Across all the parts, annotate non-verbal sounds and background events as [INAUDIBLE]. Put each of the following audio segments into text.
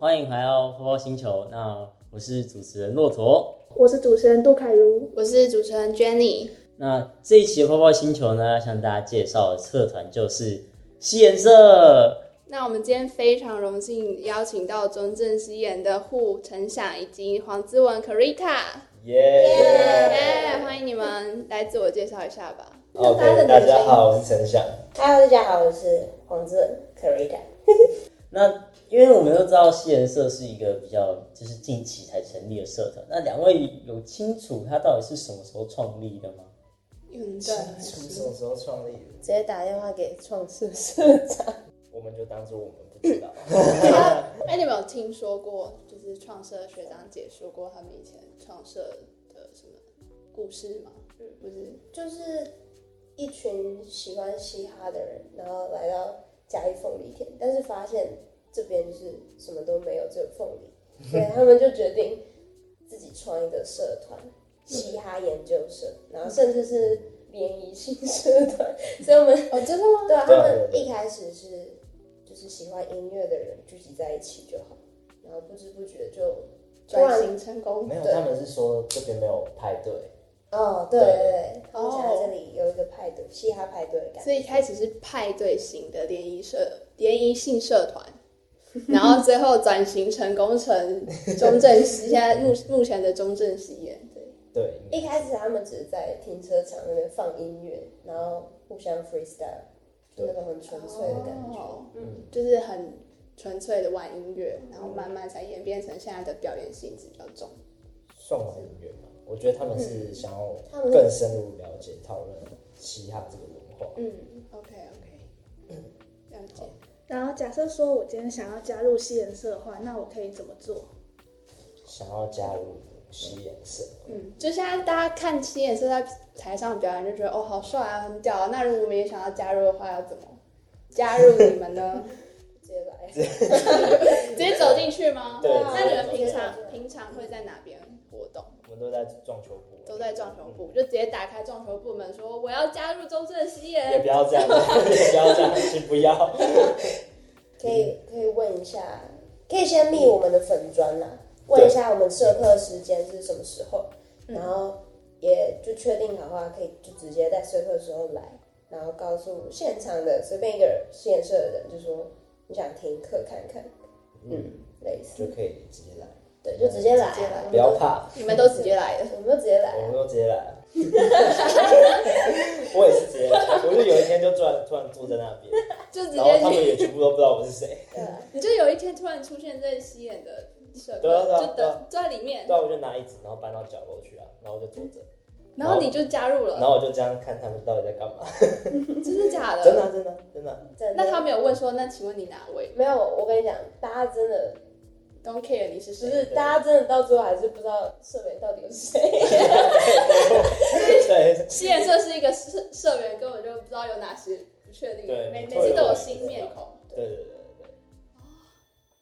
欢迎来到泡泡星球。那我是主持人骆驼，我是主持人杜凯如，我是主持人 Jenny。那这一期的泡泡星球呢，要向大家介绍的社团就是西颜社。那我们今天非常荣幸邀请到中正西颜的户陈想以及黄之文 Carita。耶、yeah! 欢迎你们来自我介绍一下吧。OK，大家好，我是陈想。Hello，大家好，我是黄之文 Carita。[LAUGHS] 那因为我们都知道西人社是一个比较就是近期才成立的社团，那两位有清楚它到底是什么时候创立的吗？嗯，对，什么时候创立的？直接打电话给创社社长，我们就当做我们不知道。哎，你们有听说过，就是创社学长姐说过他们以前创社的什么故事吗？嗯，不是，就是一群喜欢嘻哈的人，然后来到。嘉义凤梨田，但是发现这边就是什么都没有，只有凤梨，所以他们就决定自己创一个社团——嘻哈研究社，然后甚至是联谊性社团。所以我们哦，真的吗？对啊，他们一开始是就是喜欢音乐的人聚集在一起就好，然后不知不觉就转型成功。没有，他们是说这边没有派对。哦，对对对，他们想在这里有一个派对，嘻哈派对的感觉。所以一开始是派对型的联谊社、联谊性社团，[LAUGHS] 然后最后转型成功成中正西，现在目目前的中正西研。对对，一开始他们只是在停车场那边放音乐，然后互相 freestyle，就那种很纯粹的感觉，嗯，就是很纯粹的玩音乐，然后慢慢才演变成现在的表演性质比较重，算玩音乐吗？我觉得他们是想要更深入了解、讨论嘻哈这个文化。嗯，OK OK，嗯，了解。然后假设说我今天想要加入西颜色的话，那我可以怎么做？想要加入西颜色，嗯，就现在大家看西颜色在台上表演，就觉得哦，好帅啊，很屌啊。那如果我们也想要加入的话，要怎么加入你们呢？[LAUGHS] 直接来，[LAUGHS] 直接走进去吗？对。那你们平常平常会在哪边活动？我们都在撞球部，都在撞球部，嗯、就直接打开撞球部门，说我要加入中正西研。也不要这样，也不要这样，请不要。可以可以问一下，可以先密我们的粉砖啦，问一下我们社课时间是什么时候，然后也就确定好的话，可以就直接在社课的时候来，然后告诉现场的随便一个西研社的人，就说你想听课看看，嗯，嗯类似就可以直接来。对，就直接来，不要怕，你们都直接来的，我们都直接来，我们都直接来。[LAUGHS] 我也是直接来，我就有一天就突然突然坐在那边，[LAUGHS] 就直接，然后他们也全部都不知道我是谁。对 [LAUGHS] 你就有一天突然出现在西眼的社课，就等坐在里面。对，我就拿椅子，然后搬到角落去啊，然后我就坐着，然后你就加入了，然后我就这样看他们到底在干嘛。真的假的？真的真的真的。那他没有问说，那请问你哪位？没有，我跟你讲，大家真的。Don't care，你是谁？就是大家真的到最后还是不知道社员到底是谁。[LAUGHS] 对，西研 [LAUGHS] 社是一个社社员，根本就不知道有哪些不确定，每每次都有新面孔。对对对对对。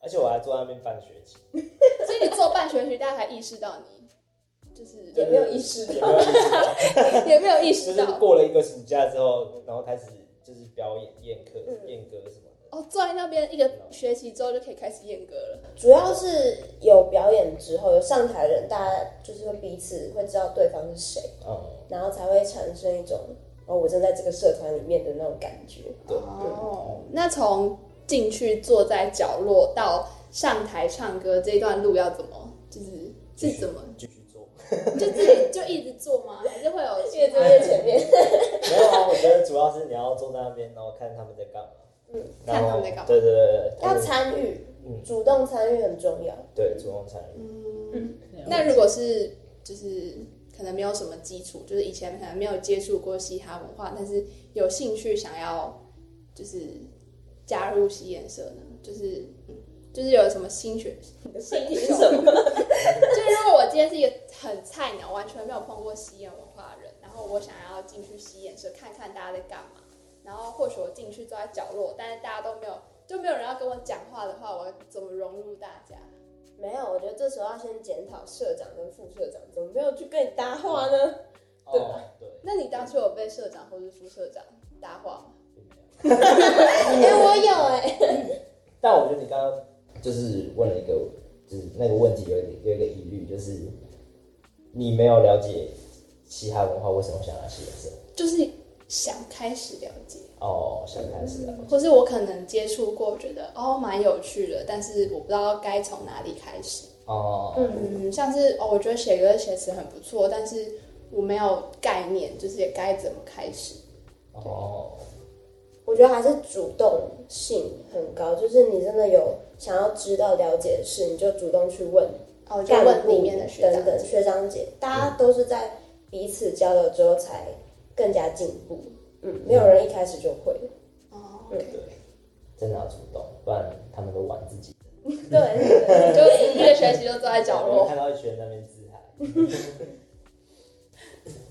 而且我还坐在那边半学期，[LAUGHS] 所以你做半学期，大家才意识到你就是也没有意识到，也没有意识到。就是过了一个暑假之后，然后开始就是表演、宴客、宴歌什么。哦，坐在那边一个学期之后就可以开始验歌了。主要是有表演之后，有上台的人，大家就是会彼此会知道对方是谁，哦，然后才会产生一种哦，我正在这个社团里面的那种感觉。对，哦，那从进去坐在角落到上台唱歌这一段路要怎么，就是是怎么继续做？就自己就一直做吗？还是会有越坐越前面？没有啊，我觉得主要是你要坐在那边，然后看他们在干嘛。嗯，看他们在干嘛？对对对对，要参与，嗯，主动参与很重要。对，主动参与。嗯，那如果是就是可能没有什么基础，就是以前可能没有接触过嘻哈文化，但是有兴趣想要就是加入西研社呢？就是就是有什么新学新什么？[LAUGHS] 就是如果我今天是一个很菜鸟，完全没有碰过西研文化的人，然后我想要进去西研社看看大家在干嘛。然后或许我进去坐在角落，但是大家都没有，就没有人要跟我讲话的话，我要怎么融入大家？没有，我觉得这时候要先检讨社长跟副社长怎么没有去跟你搭话呢？哦、对吧？对。那你当初有被社长或是副社长搭话吗？[LAUGHS] 哎、欸，我有哎、欸。[LAUGHS] 但我觉得你刚刚就就是问了一个，就是那个问题有一有一个疑虑，就是你没有了解嘻哈文化，为什么想来嘻研社？就是想开始了解哦，想开始了解，或是我可能接触过，觉得哦蛮有趣的，但是我不知道该从哪里开始。哦，嗯，像是哦，我觉得写歌写词很不错，但是我没有概念，就是也该怎么开始。哦。我觉得还是主动性很高，就是你真的有想要知道了解的事，你就主动去问。哦，就问里面的学长等等学长姐，大家都是在彼此交流之后才更加进步。嗯，没有人一开始就会。哦，对，真的要主动，不然他们都玩自己 [LAUGHS] 的。对，就一个学期就坐在角落，看到一群人在那边自嗨。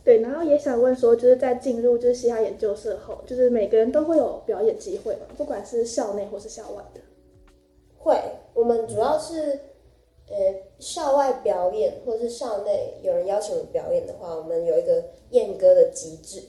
对，然后也想问说，就是在进入就是嘻哈研究社后，就是每个人都会有表演机会嘛？不管是校内或是校外的。会，我们主要是，呃，校外表演或者是校内有人邀请我们表演的话，我们有一个验歌的机制，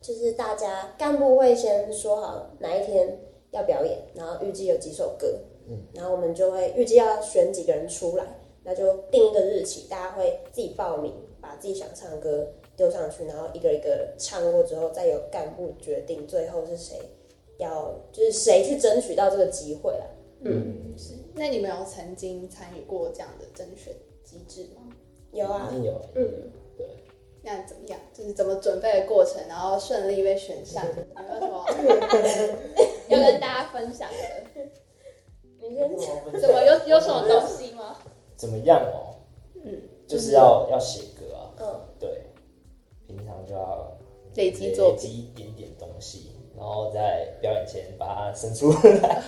就是大家干部会先说好哪一天要表演，然后预计有几首歌，嗯，然后我们就会预计要选几个人出来，那就定一个日期，大家会自己报名，把自己想唱的歌。丢上去，然后一个一个唱过之后，再由干部决定最后是谁要，就是谁去争取到这个机会了。嗯，是。那你们有曾经参与过这样的甄选机制吗？有啊，有。嗯，对。那怎么样？就是怎么准备的过程，然后顺利被选上？有没有什么 [LAUGHS] 要跟大家分享的？你先讲。怎么有有什么东西吗？怎么样哦？嗯，就是要要写歌啊。嗯，对。平常就要累积做，累积一点点东西，然后在表演前把它生出来，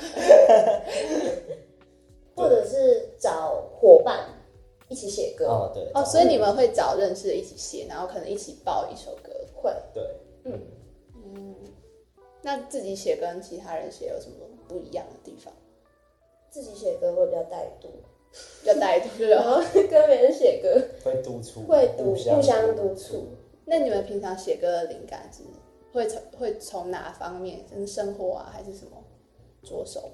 [LAUGHS] 或者是找伙伴一起写歌。哦，对。哦，所以你们会找认识的一起写，然后可能一起报一首歌。会，对，嗯嗯。那自己写跟其他人写有什么不一样的地方？自己写歌会比较带度，比较带度，然后 [LAUGHS] 跟别人写歌会督促，会督互相督促。那你们平常写歌的灵感是会从会从哪方面？就是生活啊，还是什么着手？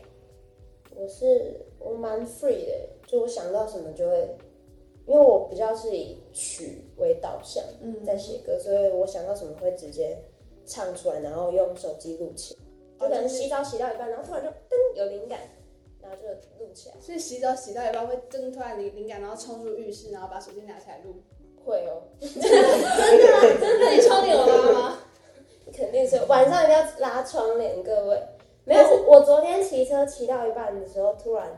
我是我蛮 free 的，就我想到什么就会，因为我比较是以曲为导向，嗯，在写歌，所以我想到什么会直接唱出来，然后用手机录起来。就可能洗澡洗到一半，然后突然就噔有灵感，然后就录起来。所以洗澡洗到一半会噔突然灵灵感，然后冲入浴室，然后把手机拿起来录。会哦，[LAUGHS] 真的真的，你窗帘有拉吗？肯定是晚上一定要拉窗帘，各位。没有，我昨天骑车骑到一半的时候，突然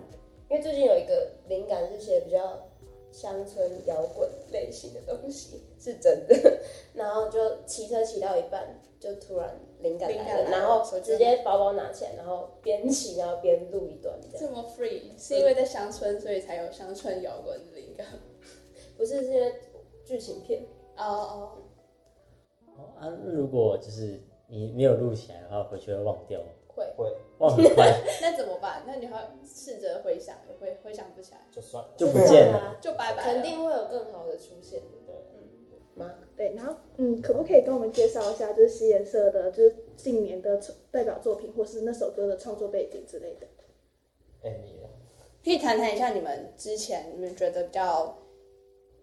因为最近有一个灵感是写比较乡村摇滚类型的东西，是真的。[LAUGHS] 然后就骑车骑到一半，就突然灵感来了，然后直接包包拿起来，然后边骑然后边录一段这样。这么 free 是因为在乡村，所以才有乡村摇滚的灵感？不是，是因为。剧情片哦哦哦啊！如果就是你没有录起来的话，回去会忘掉吗？会会忘很快。[LAUGHS] 那怎么办？那你还试着回想，会回想不起来，就算了，就不见了，就拜拜。肯定会有更好的出现，对吗？对，然后嗯，可不可以跟我们介绍一下，就是西颜色的，就是近年的代表作品，或是那首歌的创作背景之类的？哎，你可以谈谈一下你们之前你们觉得比较。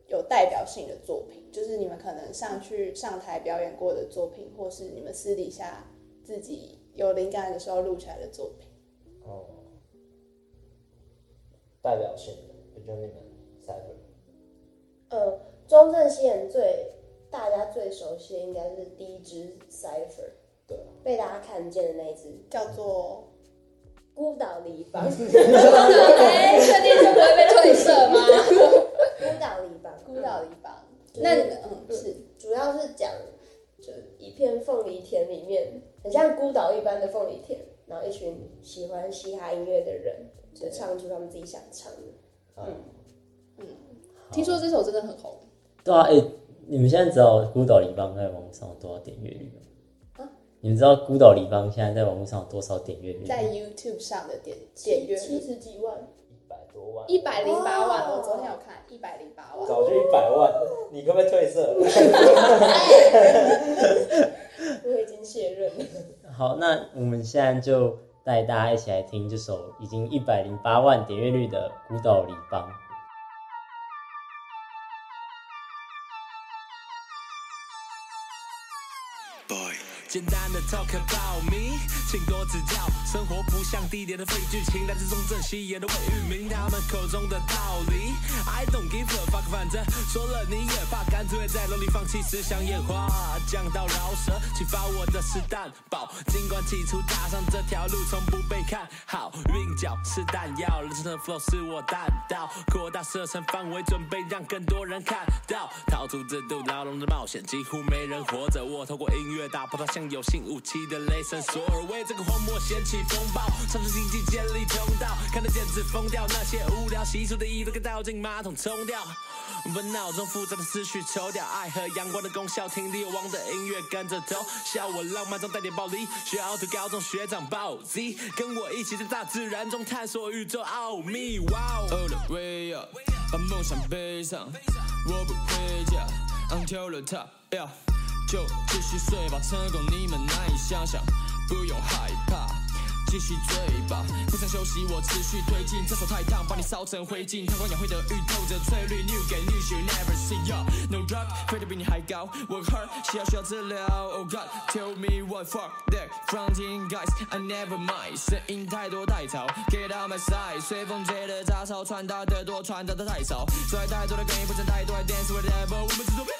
有代表性的作品，就是你们可能上去上台表演过的作品，或是你们私底下自己有灵感的时候录起来的作品。哦，代表性的，就你们 Cypher。呃，中正嘻研最大家最熟悉的应该是第一支 Cypher，对，被大家看见的那一支叫做孤岛离 [LAUGHS] 邦。[LAUGHS] 哎，确定就不会被退社吗？孤岛离邦，孤岛离邦。那你们嗯是，主要是讲，就一片凤梨田里面，很像孤岛一般的凤梨田，然后一群喜欢嘻哈音乐的人，就唱出他们自己想唱的。嗯嗯，听说这首真的很红。对啊，哎，你们现在知道孤岛黎邦在网上有多少点阅率吗？啊？你们知道孤岛黎邦现在在网络上有多少点阅率？在 YouTube 上的点点阅率七十几万。一百零八万，我昨天有看一百零八万，早就一百万，你可不可以退色？我已经卸任了。好，那我们现在就带大家一起来听这首已经一百零八万点阅率的《孤岛黎邦》。简单的 talk about me，请多指教。生活不像地点的废剧情，来自中正西沿的伪域名，他们口中的道理。I don't give a fuck，反正说了你也怕，干脆在楼里放弃思想演化。讲到饶舌，启发我的是蛋堡。尽管起初踏上这条路从不被看好，韵脚是弹药，人生的 flow 是我弹道，扩大射程范围，准备让更多人看到。逃出这度牢笼的冒险，几乎没人活着。我透过音乐打破它像有新武器的雷神索尔，为这个荒漠掀起风暴，尝试经济建立通道，看得简直疯掉。那些无聊习俗的意义都给倒进马桶冲掉，把脑中复杂的思绪抽掉。爱和阳光的功效，听力王的音乐跟着走，笑我浪漫中带点暴力。学奥特高中学长暴 Z，跟我一起在大自然中探索宇宙奥秘。哇哦，All the way 把梦想背上，我不回家，until the top。就继续睡吧，成功你们难以想象，不用害怕。继续追吧，不想休息，我持续推进。这手太烫，把你烧成灰烬。韬光养晦的芋透着翠绿，New game new shit never see ya。No drug，飞得比你还高。Work hard，需要需要治疗。Oh God，tell me what fuck that fronting guys，I never mind。声音太多太吵，Get out my side。随风吹的杂草，传达的多，传达的太少。摔太多的根，不想太多。I dance whatever，我们制作变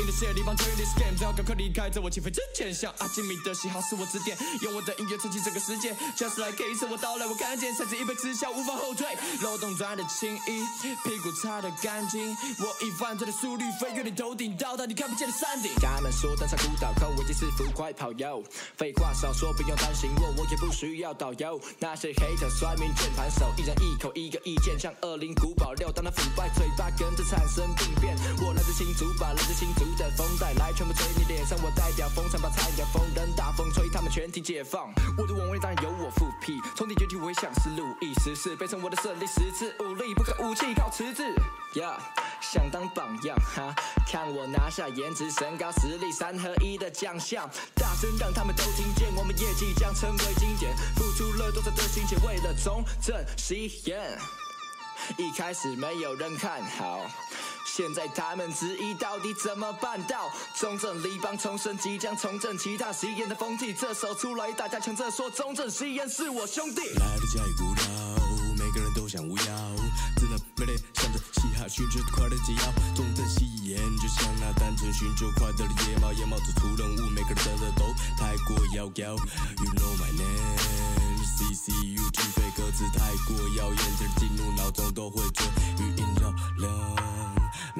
in the shit，地方 turn this game，最好赶快离开，在我起飞之前。像阿基米德喜好是我指点，用我的音乐撑起这个世界。Just like case，我到来，我看见，甚至一辈子笑无法后退。漏洞钻的轻易，屁股擦的干净。我以犯罪的速率飞越你头顶，到达你看不见的山顶。他们说登上孤岛后，我即是浮快跑游。废话少说，不用担心我，我也不需要导游。那些黑特酸民键盘手，一人一口一个意见，像恶灵古堡六，当他腐败嘴巴跟着产生病变。我来自新竹，把来自新竹等风带来，全部吹你脸上。我代表风场，把菜鸟风灯大风吹，他们全体解放。我的王位当然由我复辟，从敌绝地，我会像是路易十四，背成我的胜利十字，武力不可武器靠词字。Yeah，想当榜样哈，看我拿下颜值、身高、实力三合一的奖项，大声让他们都听见，我们业绩将成为经典，付出了。多少的心血，为了。中正西烟，一开始没有人看好。现在他们质疑到底怎么办到？中正黎邦重生，即将重振其他吸烟的风气。这首出来，大家抢着说中正吸烟是我兄弟。来了家已无聊，每个人都想无聊，只能每天想着嘻哈，寻求快乐解药。中正吸烟就像那单纯寻求快乐的野猫，野猫做出任务，每个人得的都太过遥遥。You know my name, C C U T，非歌词太过谣言，只进入脑中都会追语音绕梁。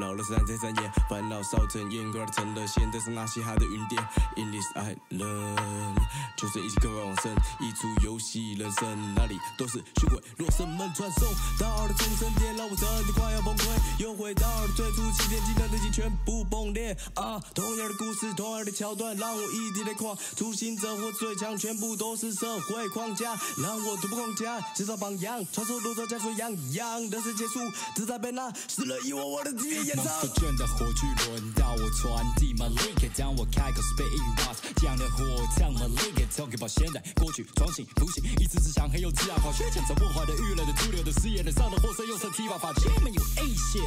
老了三天三夜，烦恼烧成烟，快成了仙，但是那嘻哈的云巅。In this island，就算一起渴望往生，一出游戏人生，哪里都是虚伪。若生门传送到了中圣殿，让我真的快要崩溃。又回到了最初起点，技能已经全部崩裂。啊，同样的故事，同样的桥段，让我一滴泪狂。初心者或最强，全部都是社会框架，让我突破框架，介绍榜样，传说路上加速洋洋，人生结束，自在被那死了遗忘我的记蒙斯特卷的火炬轮到我传递，My League，当我开口 spitting bars，这样的火枪，My League，talk about 现在、过去、创新、复兴，一次次想很有自然化学，抢走破坏的、娱乐的、主流的、实验的、上的货色，用身体把法界没有 A 线。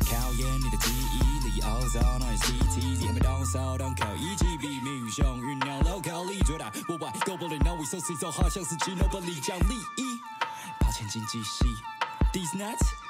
考验你的记忆力，熬造那些 CT，还没到骚动可以击毙，命运像酝酿，local 力最大，我外 globally now we so see so 好像是 Ginobili 讲利益，抱歉经济系，These nuts。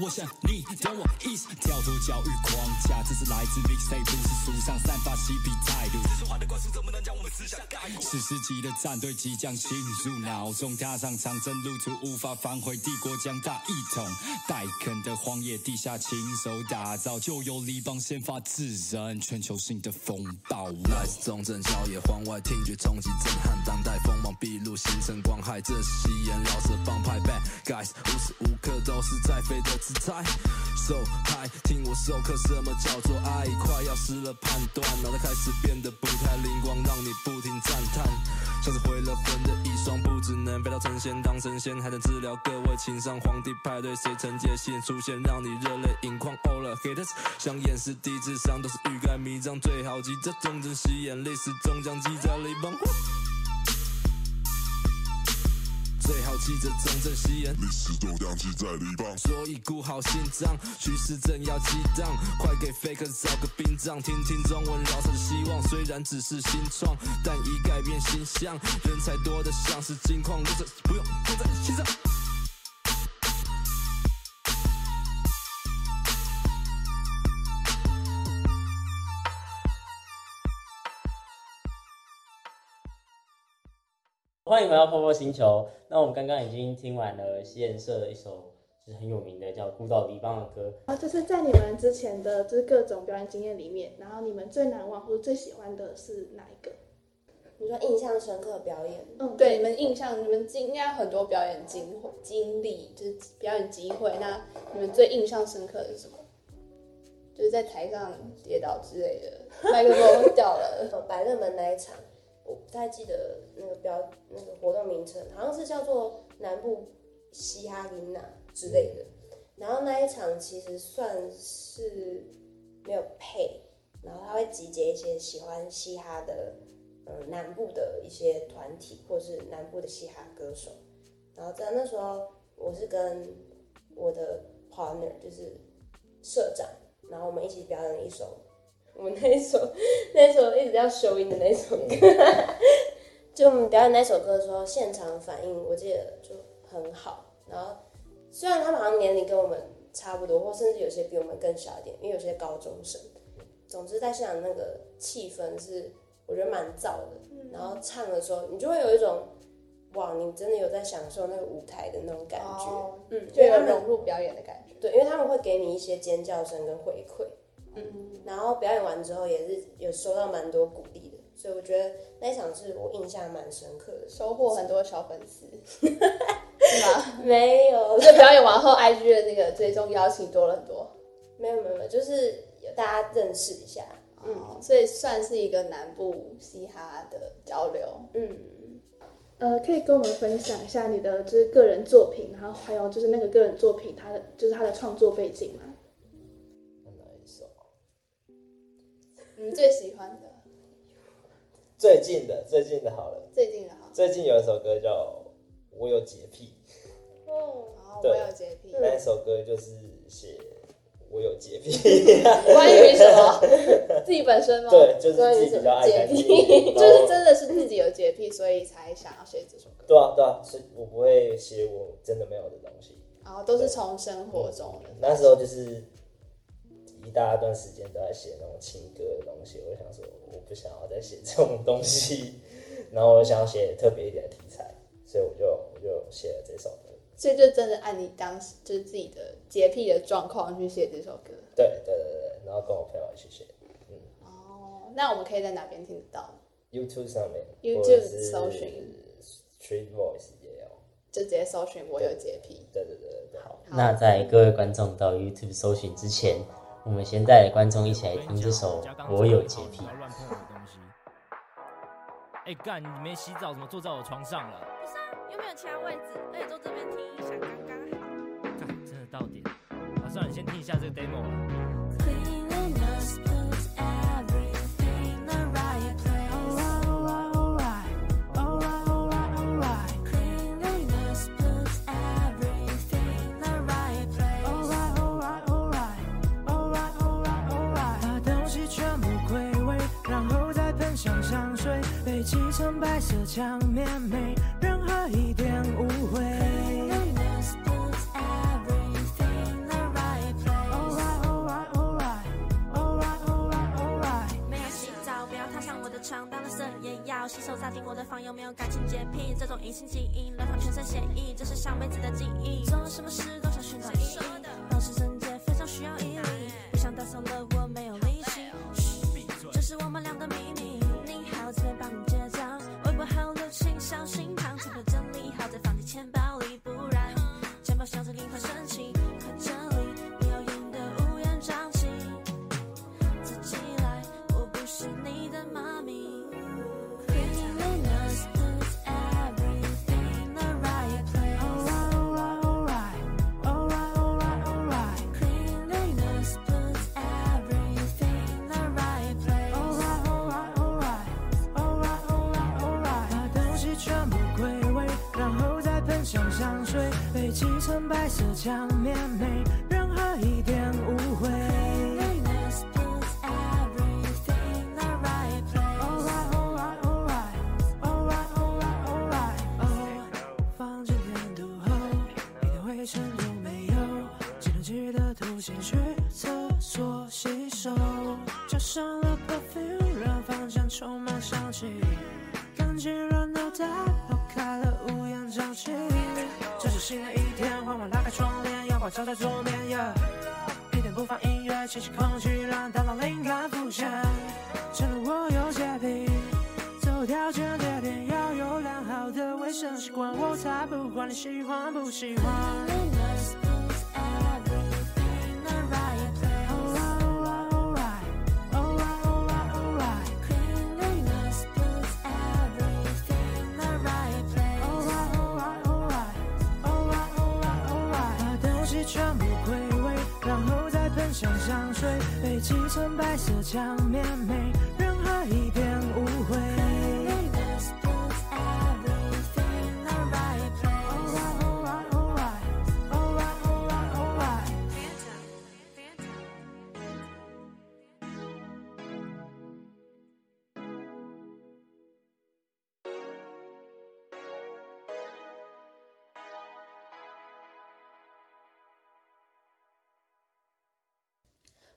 我想你懂我意思，跳脱教育框架，这是来自 mixtape，不是书上散发嬉皮态度。知识化的灌输怎么能将我们思想盖过？史诗级的战队即将进入脑中，踏上长征路途，无法返回帝国将大一统。待垦的荒野，地下亲手打造，就有黎邦先发制人，全球性的风暴。来自中正郊野，荒外听觉冲击震撼，当代锋芒毕露，形成光害。这是西烟饶舌帮派 bad guys，无时无刻都。是在飞的姿态。So，Hi，听我授课，什么叫做爱？快要失了判断，脑袋开始变得不太灵光，让你不停赞叹。像是毁了魂的一双，不只能飞到成仙当神仙，还能治疗各位情商。皇帝派对，谁曾接线出现，让你热泪盈眶。Oh the haters，想掩饰低智商，都是欲盖弥彰，最好记着忠贞戏演，历史终将记在立邦。最好记着真正吸烟，历史终将记在里邦。所以顾好心脏，趋势正要激荡，快给 faker 找个殡葬，听听中文饶舌的希望。虽然只是新创，但已改变形象。人才多得像是金矿，就是不用放在心上。欢迎回到泡泡星球。那我们刚刚已经听完了嘻研社的一首就是很有名的叫《孤岛离邦》的歌。啊，就是在你们之前的就是各种表演经验里面，然后你们最难忘或者最喜欢的是哪一个？你说印象深刻的表演？嗯，对，你们印象，你们经应该很多表演经经历，就是表演机会。那你们最印象深刻的是什么？就是在台上跌倒之类的，麦克风掉了，[LAUGHS] 百乐门那一场。我不太记得那个标那个活动名称，好像是叫做南部嘻哈音娜之类的。然后那一场其实算是没有配，然后他会集结一些喜欢嘻哈的，嗯，南部的一些团体或是南部的嘻哈歌手。然后在那时候，我是跟我的 partner 就是社长，然后我们一起表演了一首。我们那一首，那一首一直要收音的那首歌，就我们表演那首歌的时候，现场反应我记得就很好。然后虽然他们好像年龄跟我们差不多，或甚至有些比我们更小一点，因为有些高中生。总之在现场那个气氛是我觉得蛮燥的。然后唱的时候，你就会有一种哇，你真的有在享受那个舞台的那种感觉，哦、嗯，就有融入表演的感觉。对，因为他们会给你一些尖叫声跟回馈。嗯，然后表演完之后也是有收到蛮多鼓励的，所以我觉得那一场是我印象蛮深刻的，收获很多小粉丝，是吗？[LAUGHS] 没有，就表演完后，IG 的那个最终邀请多了很多。没有没有没有，就是有大家认识一下，嗯，所以算是一个南部嘻哈的交流。嗯，呃，可以跟我们分享一下你的就是个人作品，然后还有就是那个个人作品它的就是它的创作背景吗？你最喜欢的？最近的，最近的好了。最近的好。最近有一首歌叫《我有洁癖》。哦，我有洁癖。那一首歌就是写我有洁癖。[LAUGHS] 关于什么？[LAUGHS] 自己本身吗？对，就是自己比较爱干净。[LAUGHS] 就是真的是自己有洁癖，所以才想要写这首歌。对啊，对啊，所以我不会写我真的没有的东西。然后都是从生活中的。那时候就是。一大段时间都在写那种情歌的东西，我想说，我不想要再写这种东西，[LAUGHS] 然后我想要写特别一点的题材，所以我就我就写了这首歌。所以就真的按你当时就是自己的洁癖的状况去写这首歌。对对对对，然后跟我朋友一起写。嗯。哦，那我们可以在哪边听得到？YouTube 上面，YouTube 搜寻 Street Voice 也有，就直接搜寻我有洁癖。对对对对，好。好，那在各位观众到 YouTube 搜寻之前。我们先带观众一起来听这首《我有洁癖》。哎，干，你没洗澡，怎么坐在我床上了？不是啊，又没有其他位置，而且坐这边听音响刚刚好。干，真的到点。啊，算了，你先听一下这个 demo。白色墙面没任何一点误会。没有洗澡，不要踏上我的床，当垃圾也要洗手，扎进我的房，有没有感情洁癖？这种隐性基因，流淌全身血液，这是上辈子的记忆。做什么事都想寻找意义，保持贞洁非常需要毅力，不想打扫了请水，被漆成白色墙面，没任何一点误会。房间温度后，一点灰尘都没有，只能记得头先去厕所洗手，加上了 perfume，让房间充满香气。感觉热闹的，帘，阳光照在桌面。Yeah, 一点不放音乐，清新空气让大脑灵感浮现。真的我有洁癖，择偶条件叠点要有良好的卫生习惯，我才不管你喜欢不喜欢。全部归位，然后再喷上香水，被漆成白色墙面，没任何一点污秽。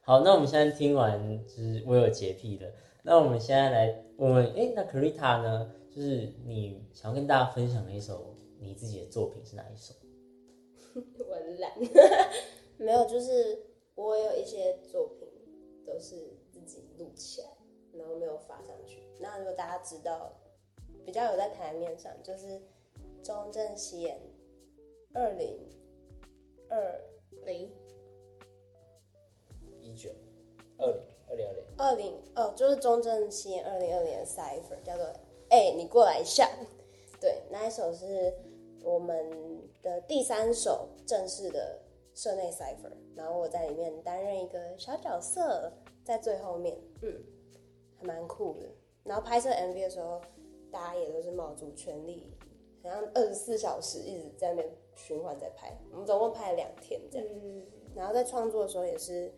好，那我们现在听完就是我有洁癖的，那我们现在来，我们哎、那 Carita 呢？就是你想要跟大家分享的一首你自己的作品是哪一首？[LAUGHS] 我懒，[LAUGHS] 没有，就是我有一些作品都是自己录起来，然后没有发上去。那如果大家知道，比较有在台面上，就是中正西演二零二零。一九二零二零二零二零哦，就是中正纪念二零二零的 Cipher 叫做哎、欸，你过来一下。[LAUGHS] 对，那一首是我们的第三首正式的社内 Cipher，然后我在里面担任一个小角色，在最后面，嗯，还蛮酷的。然后拍摄 MV 的时候，大家也都是卯足全力，好像二十四小时一直在那边循环在拍。我们总共拍了两天这样，嗯、然后在创作的时候也是。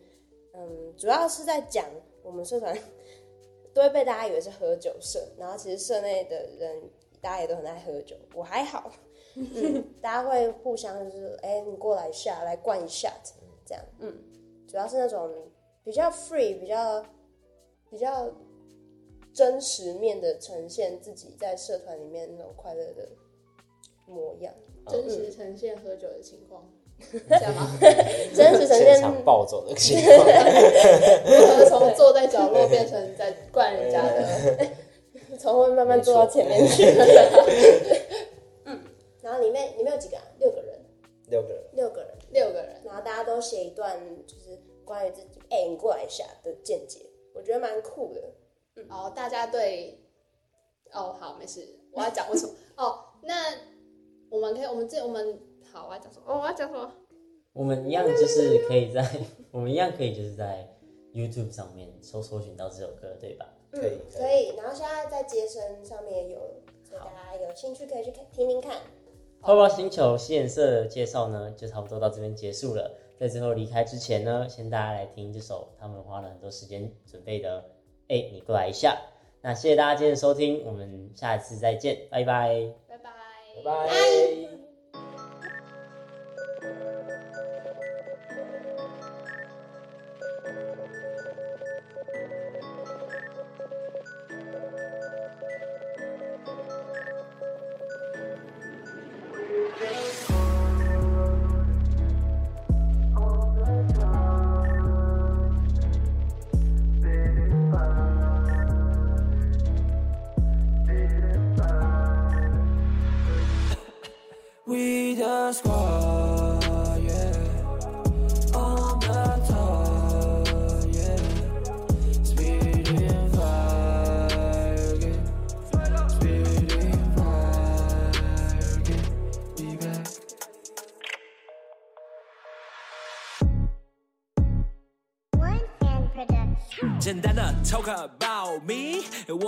嗯，主要是在讲我们社团 [LAUGHS] 都会被大家以为是喝酒社，然后其实社内的人大家也都很爱喝酒，我还好，[LAUGHS] 嗯，大家会互相就是哎、欸，你过来一下，来灌一下这样，嗯，主要是那种比较 free、比较比较真实面的呈现自己在社团里面那种快乐的模样，真实呈现喝酒的情况。这样吗？[LAUGHS] 真实呈现场暴走的情况，[LAUGHS] 如何从坐在角落变成在灌人家的？[LAUGHS] 从后面慢慢坐到前面去。嗯，然后里面里面有几个啊？六个人。六个人。六个人。六个人。然后大家都写一段，就是关于自己，哎、欸，你过来一下的见解，我觉得蛮酷的。嗯，然后大家对，哦，好，没事，我要讲为什么？哦，那我们可以，我们这我们。好，我要讲什么？哦，我要讲什么？我们一样就是可以在，[LAUGHS] 我们一样可以就是在 YouTube 上面搜搜寻到这首歌，对吧？嗯，可以，可以。然后现在在街声上面也有，所以大家有兴趣可以去看听听看。泡泡星球嘻研社的介绍呢，就差不多到这边结束了。在最后离开之前呢，先大家来听这首他们花了很多时间准备的。哎、欸，你过来一下。那谢谢大家今天的收听，我们下次再见，拜拜，拜拜，拜拜。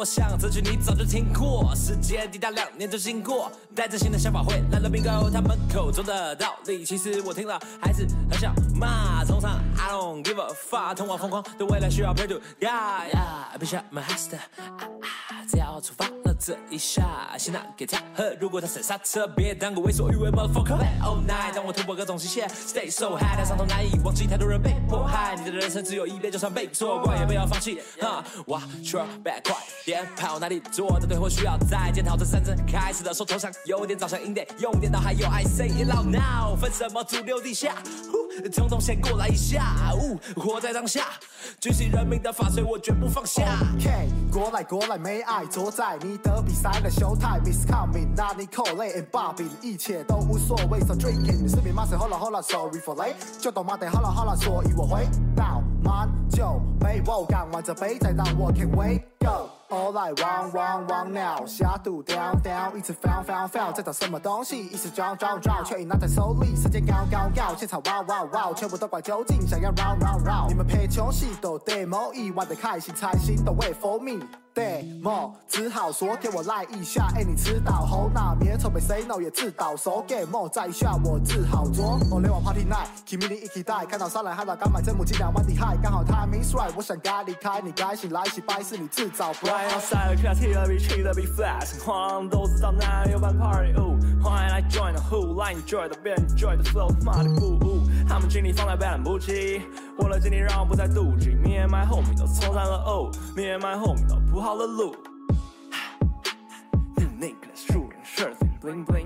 想这句你早就听过，时间抵达两年就经过，带着新的想法回来了 bingo。他们口中的道理，其实我听了还是很想骂。通常 I don't give a fuck，通往疯狂的未来需要 pray to God。Yeah, bitch I'm a hustler，只要出发了这一下，先拿给他喝。如果他踩刹车，别当个为所欲为 motherfucker。All night，当我突破各种极限，Stay so high，但伤痛难以忘记，太多人被迫害。你的人生只有一遍，就算被错怪，也不要放弃。哈，Watch your back，快点跑，哪里做的对，或需要再检讨。这三针开始的时候，头上有点早上 in day，用电脑还有 I say it loud now，分什么主流地下？统统先过来一下，呜，活在当下，举起人民的法锤，我绝不放下。OK，过来过来，没爱在你的比赛的 Showtime，Miss Coming，那你 Cole and Bobby，一切都无所谓。So drinking，你是别骂谁？Hold 了 Hold 了，Sorry for late，就懂吗？得好了好了，所以我回到满酒杯，我干完这杯，再让我 Can wake up。All I want want want now，下肚 down down，一直 found found found，在找什么东西？一直找找找，却已拿在手里。时间高高高，现场哇哇哇，全部都怪究竟，想要 round round round。你们陪穷戏都 demo，意外的开心才心都 wait for me。Demo 只好说给我赖一下，哎，你知道后那边筹备 say no 也知道，so game 再一下我只好做。哦，联网 party night，kimi 你一起带，看到沙来海岛，刚买真母鸡两万厉害，刚好 timing right，我想该离开，你该醒来洗白是你自找。欢迎赛尔克踢的比气的比 flash，慌都知道哪有办 party，哦，欢迎来 join the who，来 enjoy 的别 enjoy the flow，妈的不误，他们精力放在白兰不起，我的精力让我不再妒忌，me and my homie 都冲上了哦，me and my homie 都铺好了路。那个树林射进 bling bling，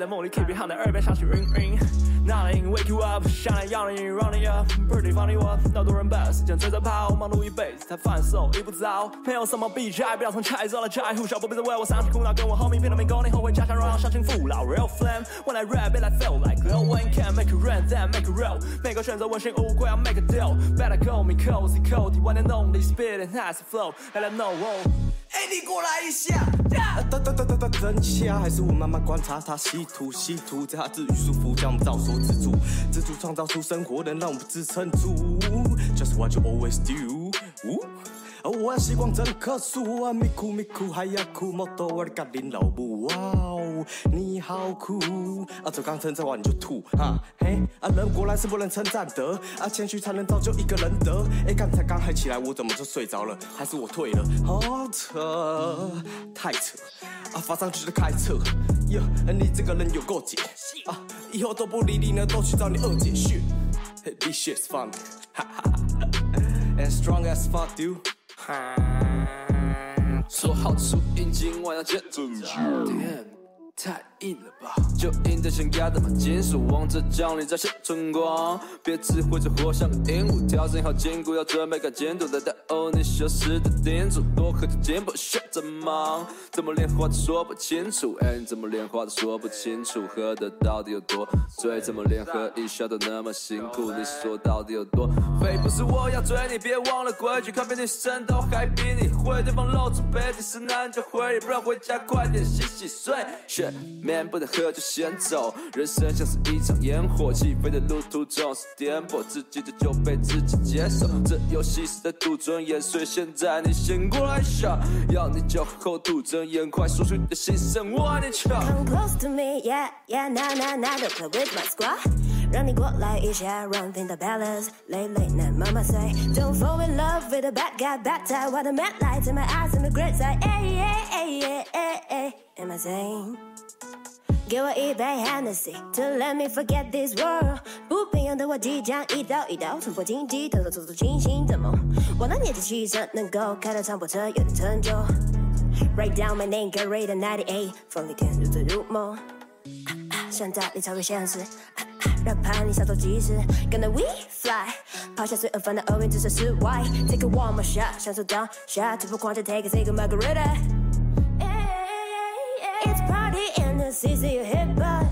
的梦里 keep it hot 的耳边响起 ring ring。Not in wake you up，想来要你 running up，pretty funny 我那多人把时间追着跑，忙碌一辈子才放手一步走，没有什么比赛，不要从菜做了菜，呼小宝别再为我伤心苦恼，跟我 homie 拼了命，go 你后悔家乡荣耀乡亲父老，real flame，when I rap it I feel like glowing can make it rain then make it real，每个选择问心无愧，要 make a deal，better call me cozy cozy one and only spit and has a flow，let them know。哎，你过来一下。等等等等等等一下，还是我慢慢观察他，稀土稀土，在他治愈舒服，将我们照说自主，自主创造出生活，能让我们支撑住。Just what you always do。我的时光真可数啊，咪哭咪哭还要哭，莫多我的格林老母，哇哦，你好酷啊！这刚称赞完你就吐，哈嘿啊！人果然是不能称赞的啊，谦虚才能造就一个人的。哎，刚才刚嗨起来，我怎么就睡着了？还是我退了？好扯，太扯啊！发上去的开车，哟，你这个人有够解啊！以后都不理你了，都去找你二姐去。This shit's funny，哈哈哈，and strong as fuck you.。说好初音今晚要见证硬了吧，就硬得像压的把金属，望着降临在线春光，别只会着活像个鹦鹉，调整好筋骨，要准备看进度的带欧，你修饰的叮嘱，多喝点进步，学着忙，怎么连话都说不清楚，哎，你怎么连话都说不清楚，喝的到底有多醉，怎么连喝一下都那么辛苦，你说到底有多废？不是我要追你，别忘了规矩，咖啡女生都还比你会，对方露出背景是男就会，不然回家快点洗洗睡。Man 不能喝就先走，人生像是一场烟火，起飞的路途总是颠簸，自己的就被自己接受。这游戏是在赌尊严，所以现在你先过来下，要你酒后吐真言，快说出你的心声，我爱你瞧。Come close to me, yeah, yeah, nah, nah, nah, don't play with my squad。让你过来一下，run in the balance. Late, late, night, mama say, don't fall in love with a bad guy, bad tie, what a mad light in my eyes and the great side, ay, ay, ay, ay, ay, ay, am I saying? 给我一杯 Hennessy to let me forget this world。不平庸的我即将一刀一刀突破荆棘，偷偷做出清醒的梦。我的年轻气色能够开到长跑车，有点成就。Write down my name, get ready ninety eight，风里看如醉如梦。想在你超越现实，让叛逆小偷即时，跟着 we fly，抛下罪恶烦恼，厄运只剩室外。Take a one more shot，享受当下，突破框架，take a take margarita。It's easy to hit by